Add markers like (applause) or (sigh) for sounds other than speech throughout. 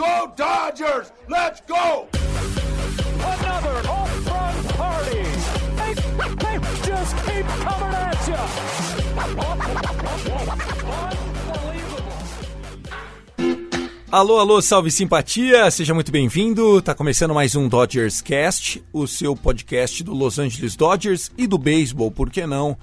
go, Dodgers! Let's go! Another home run party. They, they just keep coming at you. Unbelievable. Alô, alô, salve simpatia, seja muito bem-vindo. Tá começando mais um Dodgers Cast, o seu podcast do Los Angeles Dodgers e do beisebol, por que não?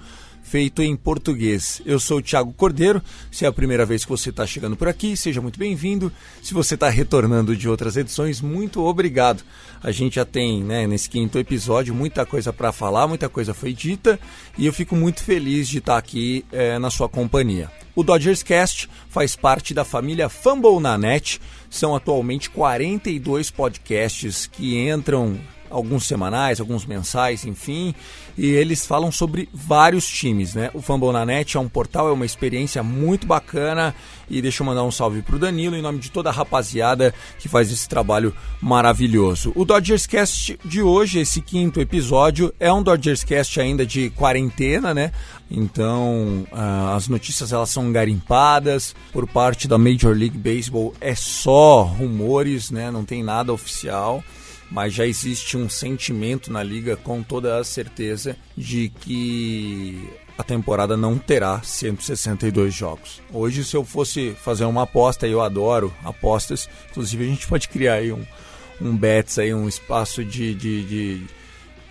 Feito em português. Eu sou o Thiago Cordeiro. Se é a primeira vez que você está chegando por aqui, seja muito bem-vindo. Se você está retornando de outras edições, muito obrigado. A gente já tem, né, nesse quinto episódio, muita coisa para falar, muita coisa foi dita e eu fico muito feliz de estar aqui é, na sua companhia. O Dodgers Cast faz parte da família Fumble na Net. São atualmente 42 podcasts que entram alguns semanais, alguns mensais, enfim, e eles falam sobre vários times, né? O Fumble na Net é um portal, é uma experiência muito bacana e deixa eu mandar um salve pro Danilo em nome de toda a rapaziada que faz esse trabalho maravilhoso. O Dodgers Cast de hoje, esse quinto episódio, é um Dodgers Cast ainda de quarentena, né? Então, uh, as notícias elas são garimpadas por parte da Major League Baseball, é só rumores, né? Não tem nada oficial mas já existe um sentimento na liga com toda a certeza de que a temporada não terá 162 jogos. Hoje, se eu fosse fazer uma aposta, eu adoro apostas, inclusive a gente pode criar aí um, um bets, aí, um espaço de, de, de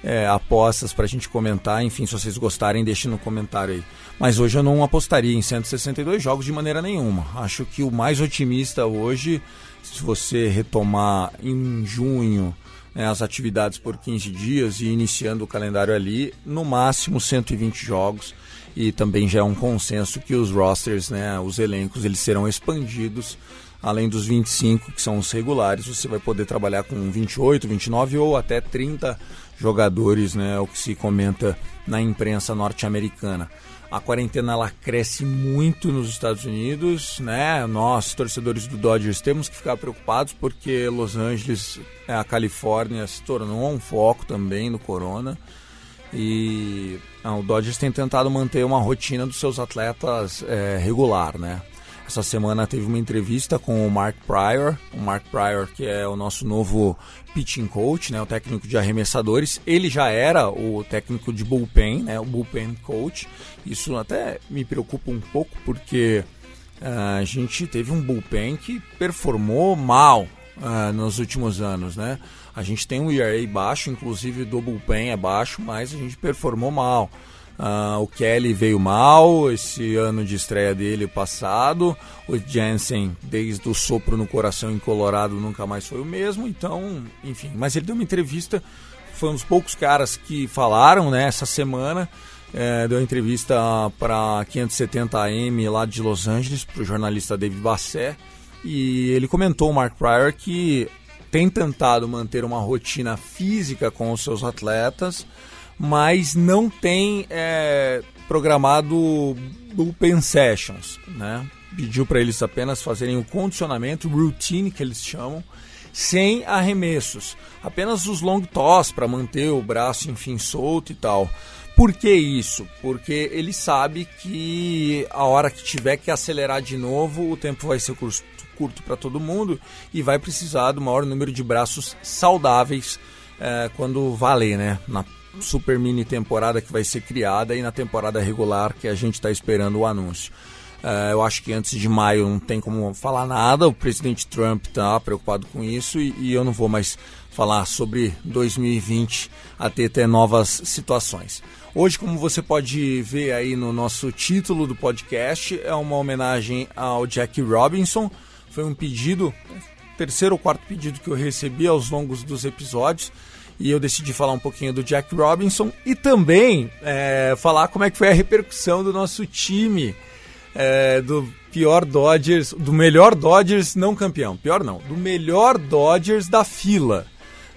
é, apostas para a gente comentar. Enfim, se vocês gostarem, deixem no comentário aí. Mas hoje eu não apostaria em 162 jogos de maneira nenhuma. Acho que o mais otimista hoje, se você retomar em junho né, as atividades por 15 dias e iniciando o calendário ali, no máximo 120 jogos. E também já é um consenso que os rosters, né, os elencos, eles serão expandidos. Além dos 25 que são os regulares, você vai poder trabalhar com 28, 29 ou até 30 jogadores, né, o que se comenta na imprensa norte-americana a quarentena ela cresce muito nos Estados Unidos, né? Nós, torcedores do Dodgers, temos que ficar preocupados porque Los Angeles, é, a Califórnia, se tornou um foco também do corona. E o Dodgers tem tentado manter uma rotina dos seus atletas é, regular, né? Essa semana teve uma entrevista com o Mark Pryor, o Mark Pryor que é o nosso novo pitching coach, né, o técnico de arremessadores. Ele já era o técnico de bullpen, né, o bullpen coach. Isso até me preocupa um pouco porque uh, a gente teve um bullpen que performou mal uh, nos últimos anos, né? A gente tem um ERA baixo, inclusive do bullpen é baixo, mas a gente performou mal. Uh, o Kelly veio mal esse ano de estreia dele passado. O Jensen, desde o sopro no coração em Colorado, nunca mais foi o mesmo. Então, enfim. Mas ele deu uma entrevista. Foi um dos poucos caras que falaram né, essa semana. É, deu uma entrevista para 570 AM lá de Los Angeles, para o jornalista David Bassett. E ele comentou, Mark Pryor, que tem tentado manter uma rotina física com os seus atletas mas não tem é, programado bullpen sessions, né? Pediu para eles apenas fazerem o condicionamento, routine que eles chamam, sem arremessos, apenas os long toss para manter o braço, enfim, solto e tal. Por que isso? Porque ele sabe que a hora que tiver que acelerar de novo, o tempo vai ser curto, curto para todo mundo e vai precisar do maior número de braços saudáveis é, quando valer, né? Na super mini temporada que vai ser criada e na temporada regular que a gente está esperando o anúncio. Uh, eu acho que antes de maio não tem como falar nada. O presidente Trump está preocupado com isso e, e, eu não vou mais falar sobre 2020 até ter novas situações. Hoje, como você pode ver aí no nosso título do podcast, é uma homenagem ao Jack Robinson. Foi um pedido, terceiro ou quarto pedido que eu recebi aos longos dos episódios e eu decidi falar um pouquinho do Jack Robinson e também é, falar como é que foi a repercussão do nosso time é, do pior Dodgers, do melhor Dodgers não campeão, pior não, do melhor Dodgers da fila.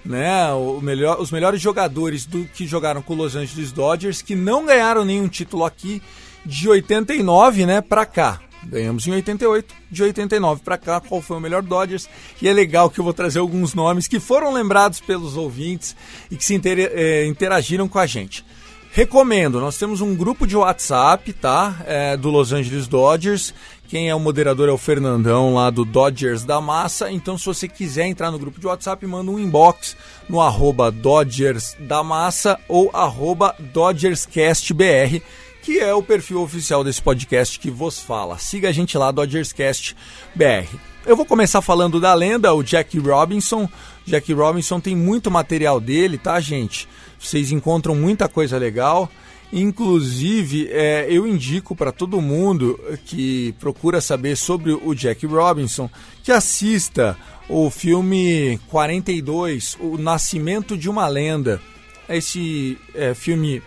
Né, o melhor, os melhores jogadores do que jogaram com os Los Angeles Dodgers que não ganharam nenhum título aqui de 89, né, para cá. Ganhamos em 88, de 89 para cá, qual foi o melhor Dodgers? E é legal que eu vou trazer alguns nomes que foram lembrados pelos ouvintes e que se é, interagiram com a gente. Recomendo, nós temos um grupo de WhatsApp, tá? É, do Los Angeles Dodgers. Quem é o moderador é o Fernandão lá do Dodgers da Massa. Então, se você quiser entrar no grupo de WhatsApp, manda um inbox no arroba Dodgers da Massa ou arroba DodgersCastBR que é o perfil oficial desse podcast que vos fala. Siga a gente lá, DodgersCast BR. Eu vou começar falando da lenda, o Jack Robinson. Jack Robinson tem muito material dele, tá, gente? Vocês encontram muita coisa legal. Inclusive, é, eu indico para todo mundo que procura saber sobre o Jack Robinson que assista o filme 42, O Nascimento de uma Lenda. Esse é, filme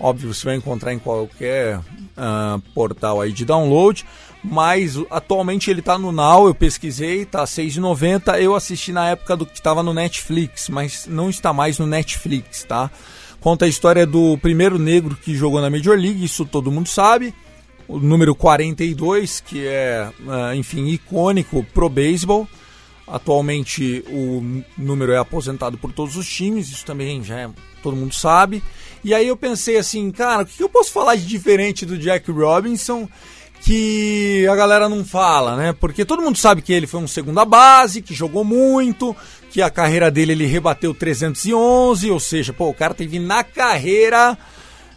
Óbvio, você vai encontrar em qualquer uh, portal aí de download, mas atualmente ele está no Now, eu pesquisei, tá R$6,90. Eu assisti na época do que estava no Netflix, mas não está mais no Netflix, tá? Conta a história do primeiro negro que jogou na Major League, isso todo mundo sabe. O número 42, que é, uh, enfim, icônico pro beisebol. Atualmente o número é aposentado por todos os times, isso também já é, todo mundo sabe. E aí eu pensei assim, cara, o que eu posso falar de diferente do Jack Robinson que a galera não fala, né? Porque todo mundo sabe que ele foi um segunda base, que jogou muito, que a carreira dele ele rebateu 311, ou seja, pô, o cara teve na carreira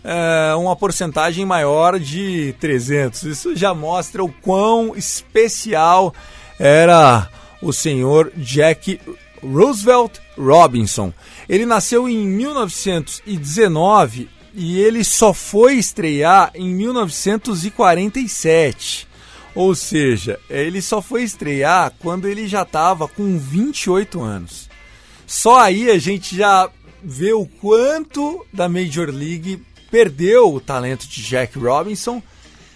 é, uma porcentagem maior de 300. Isso já mostra o quão especial era o senhor Jack Roosevelt Robinson. Ele nasceu em 1919 e ele só foi estrear em 1947. Ou seja, ele só foi estrear quando ele já estava com 28 anos. Só aí a gente já vê o quanto da Major League perdeu o talento de Jack Robinson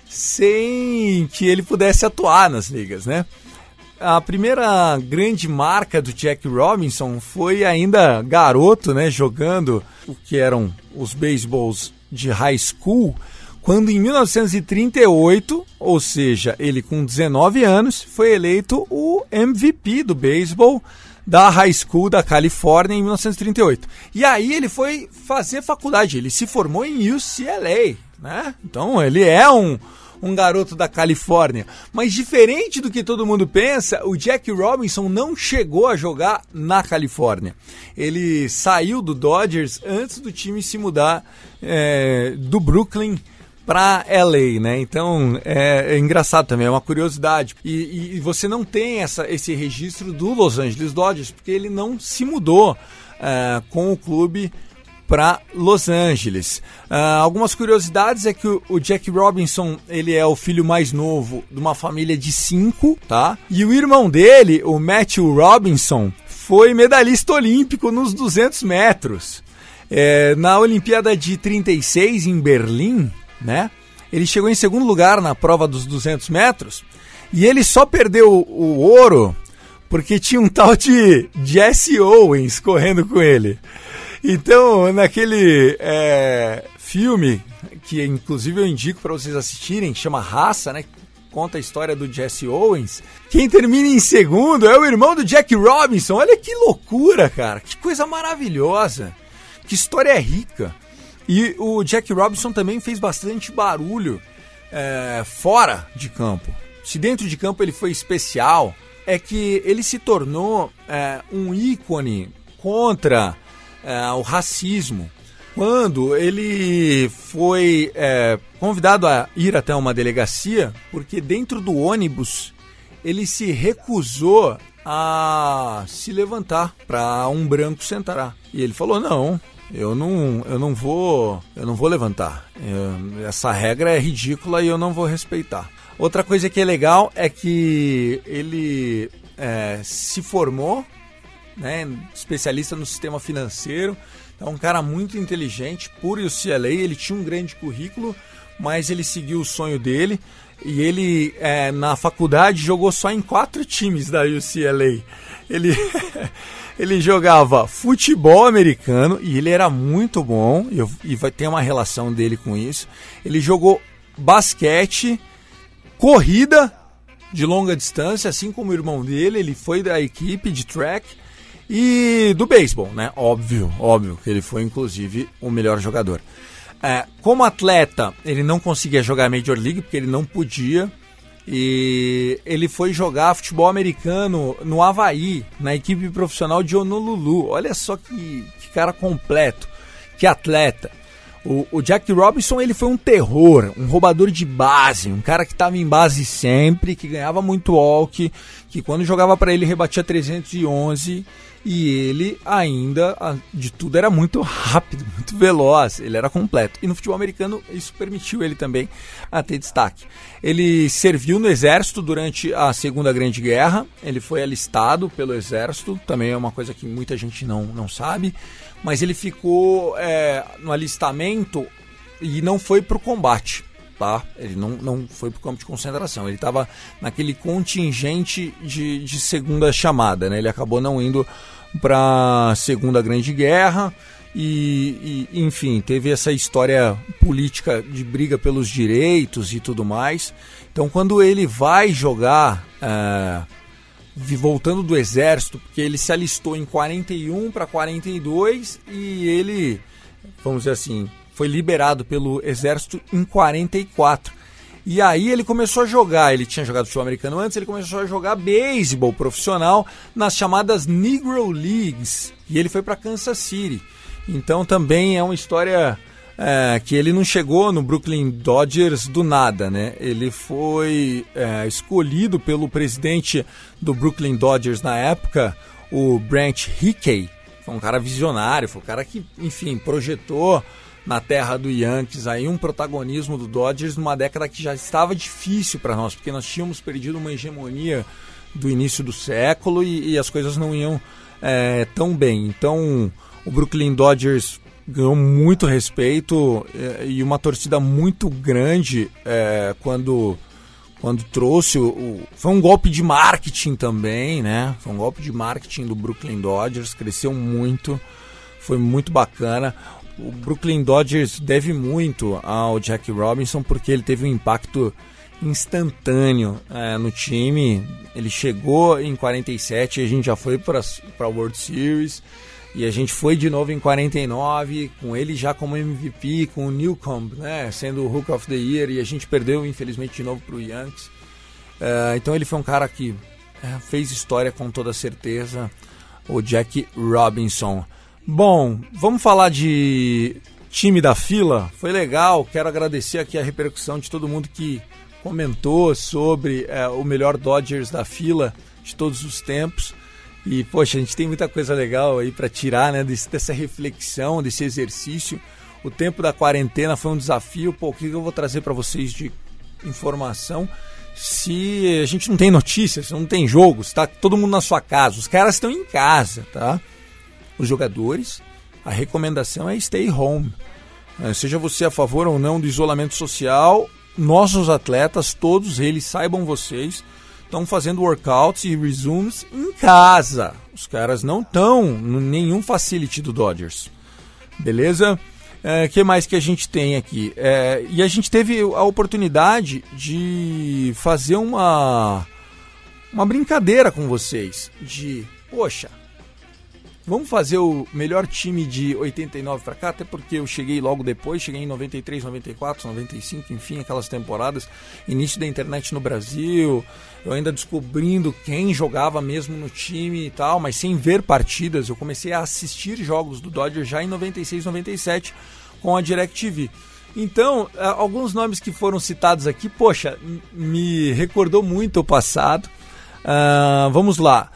sem que ele pudesse atuar nas ligas, né? A primeira grande marca do Jack Robinson foi ainda garoto, né, jogando o que eram os baseballs de high school, quando em 1938, ou seja, ele com 19 anos, foi eleito o MVP do beisebol da High School da Califórnia em 1938. E aí ele foi fazer faculdade, ele se formou em UCLA, né? Então ele é um um garoto da Califórnia. Mas diferente do que todo mundo pensa, o Jack Robinson não chegou a jogar na Califórnia. Ele saiu do Dodgers antes do time se mudar é, do Brooklyn para LA, né? Então é, é, engraçado também, é uma curiosidade. E, e, você não tem essa, esse registro do Los Angeles Dodgers porque ele não se mudou é, com o clube para Los Angeles. Uh, algumas curiosidades é que o, Jack Robinson ele é o filho mais novo de uma família de cinco, tá? E o irmão dele, o Matthew Robinson, foi medalhista olímpico nos 200 metros. É, na Olimpíada de 36 em Berlim, né? Ele chegou em segundo lugar na prova dos 200 metros e ele só perdeu o ouro porque tinha um tal de Jesse Owens correndo com ele. Então, naquele é, filme, que inclusive eu indico para vocês assistirem, chama Raça, né? Conta a história do Jesse Owens. Quem termina em segundo é o irmão do Jack Robinson. Olha que loucura, cara. Que coisa maravilhosa. Que história rica. E o Jack Robinson também fez bastante barulho é, fora de campo. Se dentro de campo ele foi especial, é que ele se tornou é, um ícone contra é, o racismo. Quando ele foi é, convidado a ir até uma delegacia, porque dentro do ônibus ele se recusou a se levantar para um branco sentar. E ele falou: "Não, eu não, eu não vou, eu não vou levantar. Eu, essa regra é ridícula e eu não vou respeitar." Outra coisa que é legal é que ele é, se formou né, especialista no sistema financeiro. É um cara muito inteligente, por UCLA, ele tinha um grande currículo, mas ele seguiu o sonho dele. E ele, é, na faculdade, jogou só em quatro times da UCLA. Ele, (laughs) ele jogava futebol americano e ele era muito bom, e, eu, e vai ter uma relação dele com isso. Ele jogou basquete, corrida de longa distância, assim como o irmão dele, ele foi da equipe de track e do beisebol, né? Óbvio, óbvio que ele foi inclusive o melhor jogador. É, como atleta, ele não conseguia jogar Major League porque ele não podia. E ele foi jogar futebol americano no Havaí, na equipe profissional de Honolulu. Olha só que, que cara completo, que atleta. O, o, Jack Robinson ele foi um terror, um roubador de base, um cara que estava em base sempre, que ganhava muito walk, que quando jogava para ele rebatia 311 e ele ainda, de tudo, era muito rápido, (laughs) muito veloz, ele era completo. E no futebol americano isso permitiu ele também a ter destaque. Ele serviu no exército durante a Segunda Grande Guerra, ele foi alistado pelo exército, também é uma coisa que muita gente não, não sabe, mas ele ficou é, no alistamento e não foi para o combate. Tá? Ele não, não foi para o campo de concentração, ele estava naquele contingente de, de segunda chamada, né? ele acabou não indo para a Segunda Grande Guerra e, e, enfim, teve essa história política de briga pelos direitos e tudo mais. Então, quando ele vai jogar, é, voltando do exército, porque ele se alistou em 41 para 42 e ele, vamos dizer assim, foi liberado pelo exército em 44. E aí ele começou a jogar, ele tinha jogado futebol americano antes, ele começou a jogar beisebol profissional nas chamadas Negro Leagues. E ele foi para Kansas City. Então também é uma história é, que ele não chegou no Brooklyn Dodgers do nada, né? Ele foi é, escolhido pelo presidente do Brooklyn Dodgers na época, o Branch Hickey. Foi um cara visionário, foi um cara que, enfim, projetou na terra do Yankees aí um protagonismo do Dodgers numa década que já estava difícil para nós, porque nós tínhamos perdido uma hegemonia do início do século e, e as coisas não iam é, tão bem. Então o Brooklyn Dodgers ganhou muito respeito é, e uma torcida muito grande é, quando quando trouxe o, o, foi um golpe de marketing também, né? Foi um golpe de marketing do Brooklyn Dodgers, cresceu muito, foi muito bacana o Brooklyn Dodgers deve muito ao Jack Robinson porque ele teve um impacto instantâneo é, no time. Ele chegou em 47, a gente já foi para a World Series e a gente foi de novo em 49 com ele já como MVP, com o Newcomb, né, sendo o Hook of the Year e a gente perdeu infelizmente de novo para o Yankees. É, então ele foi um cara que é, fez história com toda certeza, o Jack Robinson. Bom, vamos falar de time da fila. Foi legal. Quero agradecer aqui a repercussão de todo mundo que comentou sobre é, o melhor Dodgers da fila de todos os tempos. E, poxa, a gente tem muita coisa legal aí para tirar né, desse, dessa reflexão, desse exercício. O tempo da quarentena foi um desafio. Pô, o que eu vou trazer para vocês de informação? Se a gente não tem notícias, não tem jogos, tá todo mundo na sua casa, os caras estão em casa, tá? Os jogadores, a recomendação é stay home. É, seja você a favor ou não do isolamento social, nossos atletas, todos eles, saibam vocês, estão fazendo workouts e resumes em casa. Os caras não estão em nenhum facility do Dodgers. Beleza? O é, que mais que a gente tem aqui? É, e a gente teve a oportunidade de fazer uma, uma brincadeira com vocês. De, poxa, Vamos fazer o melhor time de 89 para cá, até porque eu cheguei logo depois, cheguei em 93, 94, 95, enfim, aquelas temporadas, início da internet no Brasil, eu ainda descobrindo quem jogava mesmo no time e tal, mas sem ver partidas, eu comecei a assistir jogos do Dodgers já em 96, 97 com a DirecTV. Então, alguns nomes que foram citados aqui, poxa, me recordou muito o passado. Uh, vamos lá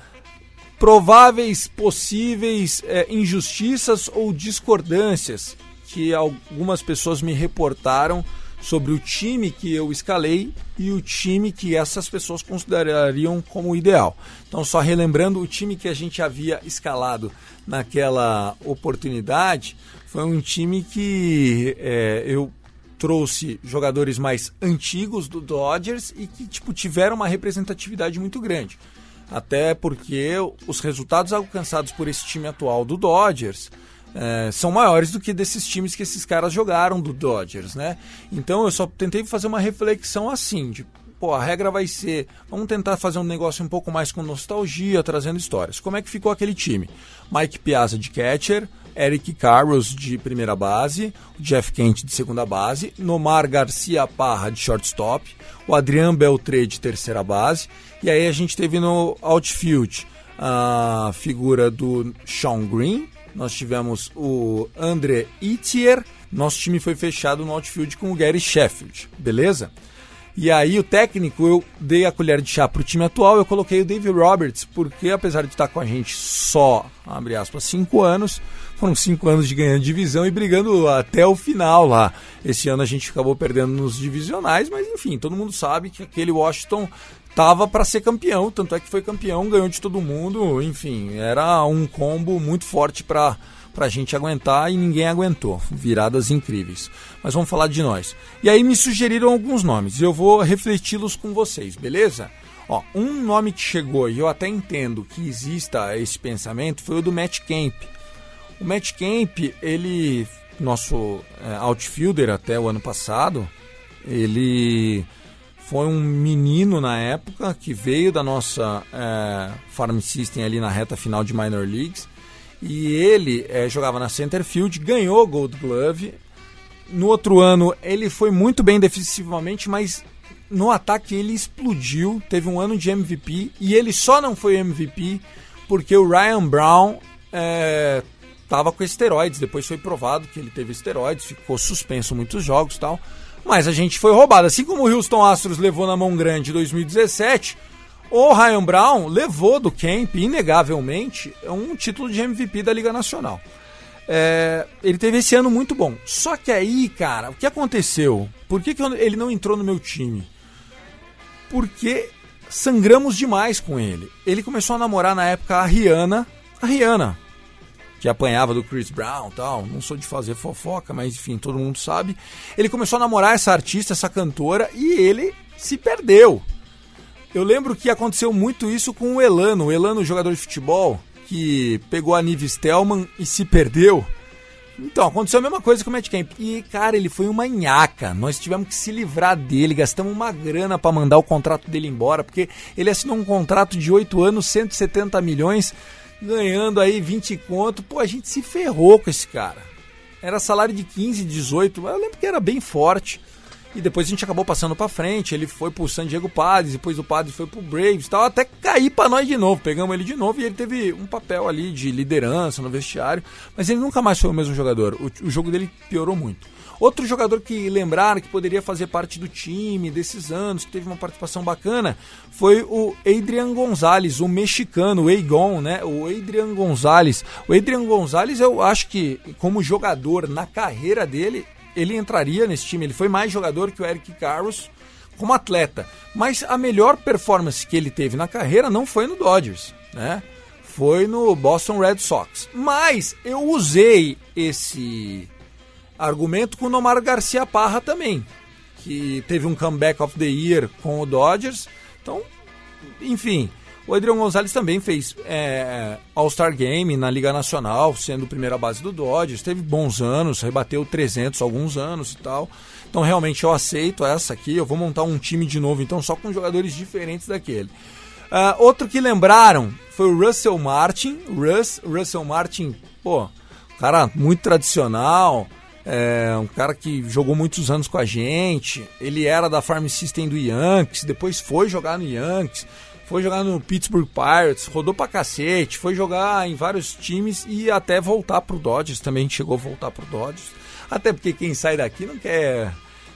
prováveis possíveis é, injustiças ou discordâncias que algumas pessoas me reportaram sobre o time que eu escalei e o time que essas pessoas considerariam como ideal. Então, só relembrando, o time que a gente havia escalado naquela oportunidade foi um time que é, eu trouxe jogadores mais antigos do Dodgers e que tipo tiveram uma representatividade muito grande. Até porque os resultados alcançados por esse time atual do Dodgers é, são maiores do que desses times que esses caras jogaram do Dodgers, né? Então eu só tentei fazer uma reflexão assim, de pô, a regra vai ser, vamos tentar fazer um negócio um pouco mais com nostalgia, trazendo histórias. Como é que ficou aquele time? Mike Piazza de catcher, Eric Carros de primeira base, Jeff Kent de segunda base, Nomar Garcia Parra de shortstop, o Adrian Beltré de terceira base, e aí a gente teve no outfield a figura do Sean Green, nós tivemos o André Itier, nosso time foi fechado no outfield com o Gary Sheffield, beleza? E aí o técnico, eu dei a colher de chá para o time atual, eu coloquei o Dave Roberts, porque apesar de estar com a gente só, abre aspas, cinco anos, foram cinco anos de ganhando divisão e brigando até o final lá. Esse ano a gente acabou perdendo nos divisionais, mas enfim, todo mundo sabe que aquele Washington tava para ser campeão, tanto é que foi campeão, ganhou de todo mundo, enfim, era um combo muito forte para para a gente aguentar e ninguém aguentou. Viradas incríveis. Mas vamos falar de nós. E aí me sugeriram alguns nomes e eu vou refleti-los com vocês, beleza? Ó, um nome que chegou e eu até entendo que exista esse pensamento foi o do Matt Kemp. O Matt Kemp, ele, nosso é, outfielder até o ano passado, ele foi um menino na época que veio da nossa é, Farm System ali na reta final de Minor Leagues e ele é, jogava na center field, ganhou Gold Glove. No outro ano ele foi muito bem defensivamente, mas no ataque ele explodiu. Teve um ano de MVP e ele só não foi MVP porque o Ryan Brown estava é, com esteroides. Depois foi provado que ele teve esteroides, ficou suspenso muitos jogos tal. Mas a gente foi roubado. Assim como o Houston Astros levou na mão grande em 2017, o Ryan Brown levou do Camp, inegavelmente, um título de MVP da Liga Nacional. É, ele teve esse ano muito bom. Só que aí, cara, o que aconteceu? Por que, que ele não entrou no meu time? Porque sangramos demais com ele. Ele começou a namorar na época a Rihanna. A Rihanna, que apanhava do Chris Brown tal. Não sou de fazer fofoca, mas enfim, todo mundo sabe. Ele começou a namorar essa artista, essa cantora, e ele se perdeu. Eu lembro que aconteceu muito isso com o Elano, o Elano, jogador de futebol, que pegou a Nive Stelman e se perdeu. Então, aconteceu a mesma coisa com o Matt Camp. E, cara, ele foi uma nhaca. Nós tivemos que se livrar dele, gastamos uma grana para mandar o contrato dele embora, porque ele assinou um contrato de 8 anos, 170 milhões, ganhando aí 20 conto. Pô, a gente se ferrou com esse cara. Era salário de 15, 18, eu lembro que era bem forte. E depois a gente acabou passando para frente. Ele foi pro San Diego Padres, depois o Padres foi pro Braves tal, até cair para nós de novo. Pegamos ele de novo e ele teve um papel ali de liderança no vestiário, mas ele nunca mais foi o mesmo jogador. O, o jogo dele piorou muito. Outro jogador que lembraram que poderia fazer parte do time desses anos, que teve uma participação bacana, foi o Adrian Gonzalez, o mexicano, o Egon, né? O Adrian Gonzalez. O Adrian Gonzalez, eu acho que como jogador na carreira dele, ele entraria nesse time. Ele foi mais jogador que o Eric Carros como atleta. Mas a melhor performance que ele teve na carreira não foi no Dodgers, né? Foi no Boston Red Sox. Mas eu usei esse argumento com o Nomar Garcia Parra também, que teve um comeback of the year com o Dodgers. Então, enfim, o Adriano Gonzalez também fez é, All-Star Game na Liga Nacional, sendo primeira base do Dodgers. Teve bons anos, rebateu 300 alguns anos e tal. Então, realmente, eu aceito essa aqui. Eu vou montar um time de novo, então, só com jogadores diferentes daquele. Uh, outro que lembraram foi o Russell Martin. Russ, Russell Martin, pô, cara muito tradicional. É, um cara que jogou muitos anos com a gente. Ele era da Farm System do Yankees, depois foi jogar no Yankees foi jogar no Pittsburgh Pirates, rodou pra cacete, foi jogar em vários times e até voltar pro Dodgers, também chegou a voltar pro Dodgers. Até porque quem sai daqui não quer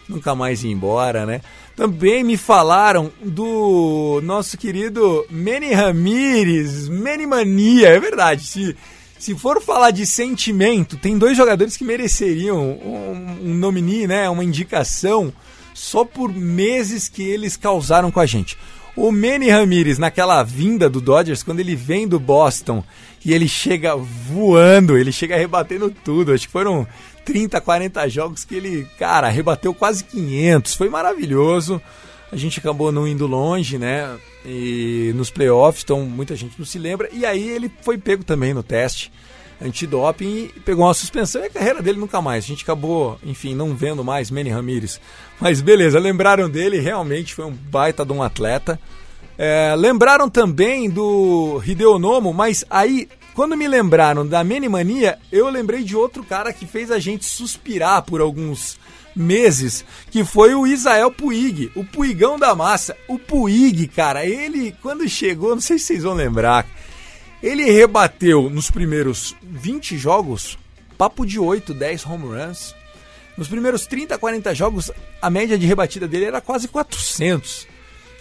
nunca mais ir embora, né? Também me falaram do nosso querido Manny Ramirez, Manny Mania, é verdade. Se, se for falar de sentimento, tem dois jogadores que mereceriam um, um nominee, né? Uma indicação só por meses que eles causaram com a gente. O Manny Ramirez, naquela vinda do Dodgers, quando ele vem do Boston e ele chega voando, ele chega rebatendo tudo. Acho que foram 30, 40 jogos que ele, cara, rebateu quase 500. Foi maravilhoso. A gente acabou não indo longe, né? E nos playoffs, então muita gente não se lembra. E aí ele foi pego também no teste antidoping e pegou uma suspensão e a carreira dele nunca mais. A gente acabou, enfim, não vendo mais Manny Ramirez. Mas beleza, lembraram dele, realmente foi um baita de um atleta. É, lembraram também do Hideo Nomo, mas aí, quando me lembraram da Manny Mania, eu lembrei de outro cara que fez a gente suspirar por alguns meses, que foi o Isael Puig, o Puigão da massa. O Puig, cara, ele, quando chegou, não sei se vocês vão lembrar, ele rebateu nos primeiros 20 jogos, papo de 8, 10 home runs. Nos primeiros 30, 40 jogos, a média de rebatida dele era quase 400.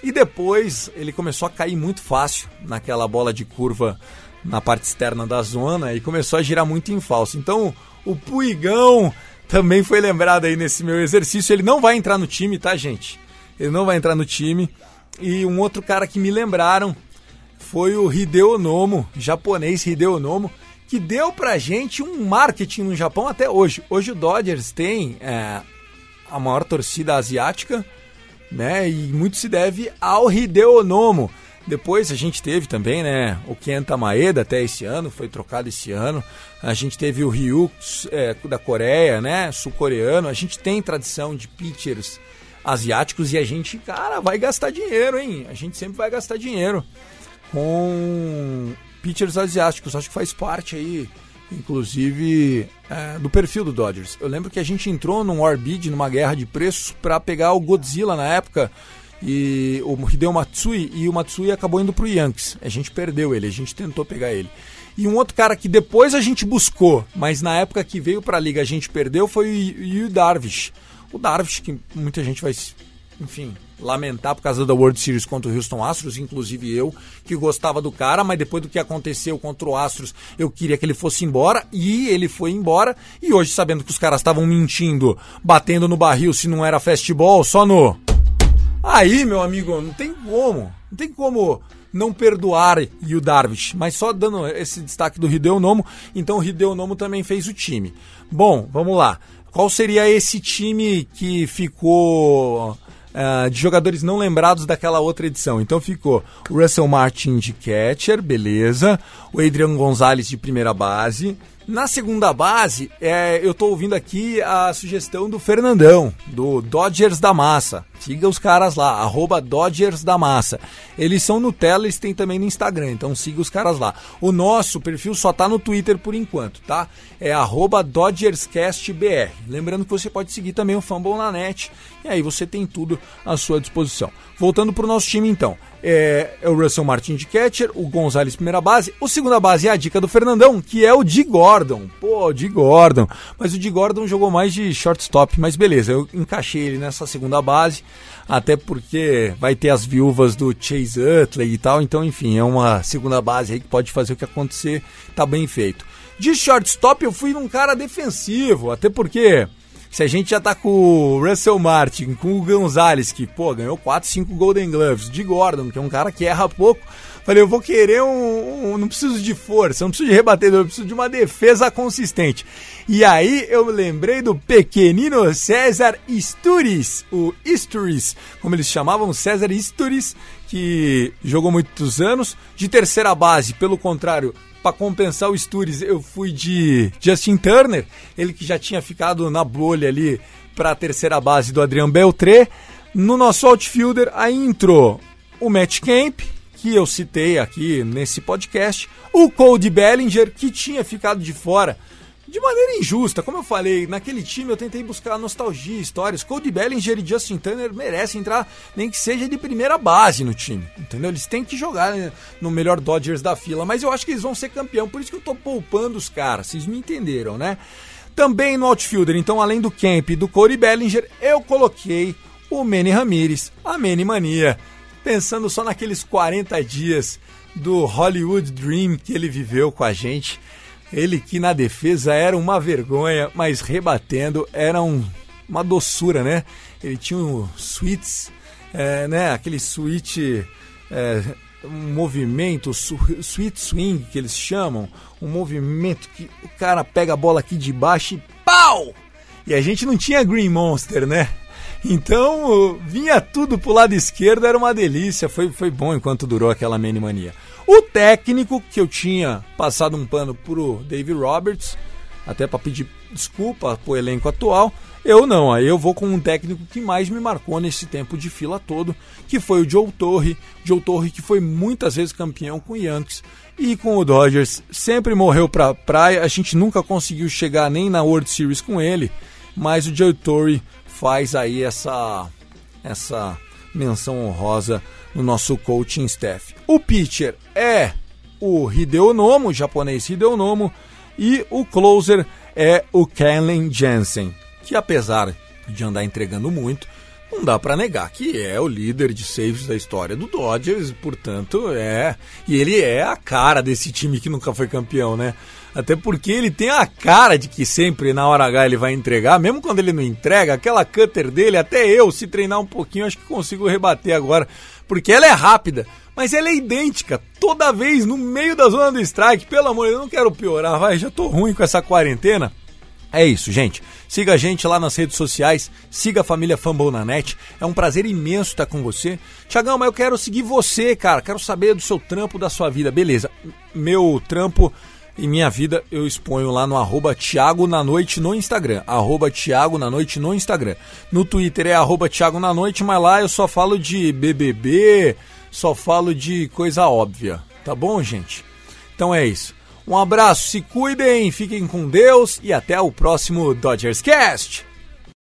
E depois ele começou a cair muito fácil naquela bola de curva na parte externa da zona e começou a girar muito em falso. Então, o Puigão também foi lembrado aí nesse meu exercício. Ele não vai entrar no time, tá, gente? Ele não vai entrar no time. E um outro cara que me lembraram foi o Hideo Nomo, japonês Hideo Nomo, que deu pra gente um marketing no Japão até hoje. Hoje o Dodgers tem é, a maior torcida asiática, né? E muito se deve ao Hideo Nomo. Depois a gente teve também, né, o Kenta Maeda até esse ano, foi trocado esse ano. A gente teve o Ryu é, da Coreia, né, sul-coreano. A gente tem tradição de pitchers asiáticos e a gente, cara, vai gastar dinheiro, hein? A gente sempre vai gastar dinheiro com pitchers asiáticos. Acho que faz parte aí, inclusive, é, do perfil do Dodgers. Eu lembro que a gente entrou num Orbid, numa guerra de preços, para pegar o Godzilla na época e o Hideo Matsui e o Matsui acabou indo pro Yankees. A gente perdeu ele, a gente tentou pegar ele. E um outro cara que depois a gente buscou, mas na época que veio para a liga a gente perdeu foi o Yu Darvish. O Darvish que muita gente vai, enfim, lamentar por causa da World Series contra o Houston Astros, inclusive eu, que gostava do cara, mas depois do que aconteceu contra o Astros, eu queria que ele fosse embora e ele foi embora. E hoje, sabendo que os caras estavam mentindo, batendo no barril se não era fastball, só no Aí, meu amigo, não tem como. Não tem como não perdoar o Darvish. Mas só dando esse destaque do Hideo Nomo, então o Hideo Nomo também fez o time. Bom, vamos lá. Qual seria esse time que ficou Uh, de jogadores não lembrados daquela outra edição. Então ficou o Russell Martin de catcher, beleza. O Adrian Gonzalez de primeira base. Na segunda base, é, eu estou ouvindo aqui a sugestão do Fernandão, do Dodgers da Massa. Siga os caras lá, arroba Dodgers da Massa. Eles são Nutella, eles têm também no Instagram, então siga os caras lá. O nosso perfil só tá no Twitter por enquanto, tá? É arroba DodgersCastBR. Lembrando que você pode seguir também o Fumble na net, e aí você tem tudo à sua disposição. Voltando para o nosso time então é, é, o Russell Martin de catcher, o Gonzalez primeira base, o segunda base é a dica do Fernandão, que é o de Gordon. Pô, de Gordon. Mas o de Gordon jogou mais de shortstop, mas beleza, eu encaixei ele nessa segunda base, até porque vai ter as viúvas do Chase Utley e tal, então enfim, é uma segunda base aí que pode fazer o que acontecer, tá bem feito. De shortstop eu fui num cara defensivo, até porque se a gente já tá com o Russell Martin, com o Gonzalez, que, pô, ganhou 4, 5 Golden Gloves, de Gordon, que é um cara que erra pouco, falei, eu vou querer um, um, Não preciso de força, não preciso de rebatedor, eu preciso de uma defesa consistente. E aí eu lembrei do pequenino César Isturiz, o Isturiz, como eles chamavam, César Isturiz, que jogou muitos anos, de terceira base, pelo contrário, para compensar o Stures, eu fui de Justin Turner, ele que já tinha ficado na bolha ali para a terceira base do Adrian Beltré. No nosso outfielder, aí entrou o Matt Kemp, que eu citei aqui nesse podcast, o Cody Bellinger, que tinha ficado de fora de maneira injusta. Como eu falei, naquele time eu tentei buscar nostalgia, histórias. Cody Bellinger e Justin Turner merecem entrar, nem que seja de primeira base no time. Entendeu? Eles têm que jogar né, no melhor Dodgers da fila, mas eu acho que eles vão ser campeão, por isso que eu tô poupando os caras. Vocês me entenderam, né? Também no outfielder, então além do Kemp e do Cody Bellinger, eu coloquei o Manny Ramirez, a Manny Mania, pensando só naqueles 40 dias do Hollywood Dream que ele viveu com a gente. Ele que na defesa era uma vergonha, mas rebatendo era um, uma doçura, né? Ele tinha um switch, é, né? Aquele switch é, um movimento, sweet swing que eles chamam, um movimento que o cara pega a bola aqui de baixo e pau! E a gente não tinha Green Monster, né? Então vinha tudo pro lado esquerdo, era uma delícia, foi, foi bom enquanto durou aquela mania mania. O técnico, que eu tinha passado um pano pro Dave Roberts, até para pedir desculpa pro elenco atual, eu não, aí eu vou com um técnico que mais me marcou nesse tempo de fila todo, que foi o Joe Torre. Joe Torre que foi muitas vezes campeão com o Yankees e com o Dodgers, sempre morreu pra praia, a gente nunca conseguiu chegar nem na World Series com ele, mas o Joe Torre faz aí essa essa menção honrosa no nosso coaching staff. O pitcher é o Hideo Nomo, o japonês Hideo Nomo, e o closer é o Kenley Jensen que apesar de andar entregando muito, não dá para negar que é o líder de saves da história do Dodgers, portanto é. E ele é a cara desse time que nunca foi campeão, né? Até porque ele tem a cara de que sempre na hora H ele vai entregar, mesmo quando ele não entrega, aquela cutter dele, até eu, se treinar um pouquinho, acho que consigo rebater agora, porque ela é rápida, mas ela é idêntica, toda vez no meio da zona do strike. Pelo amor de Deus, eu não quero piorar, vai, já tô ruim com essa quarentena. É isso, gente. Siga a gente lá nas redes sociais, siga a família Fambou na net. É um prazer imenso estar com você. Tiagão, mas eu quero seguir você, cara. Quero saber do seu trampo, da sua vida. Beleza. Meu trampo e minha vida eu exponho lá no arroba Thiago na noite no Instagram. Arroba Thiago na noite no Instagram. No Twitter é arroba Thiago na noite, mas lá eu só falo de BBB, só falo de coisa óbvia. Tá bom, gente? Então é isso. Um abraço, se cuidem, fiquem com Deus e até o próximo Dodgers Cast.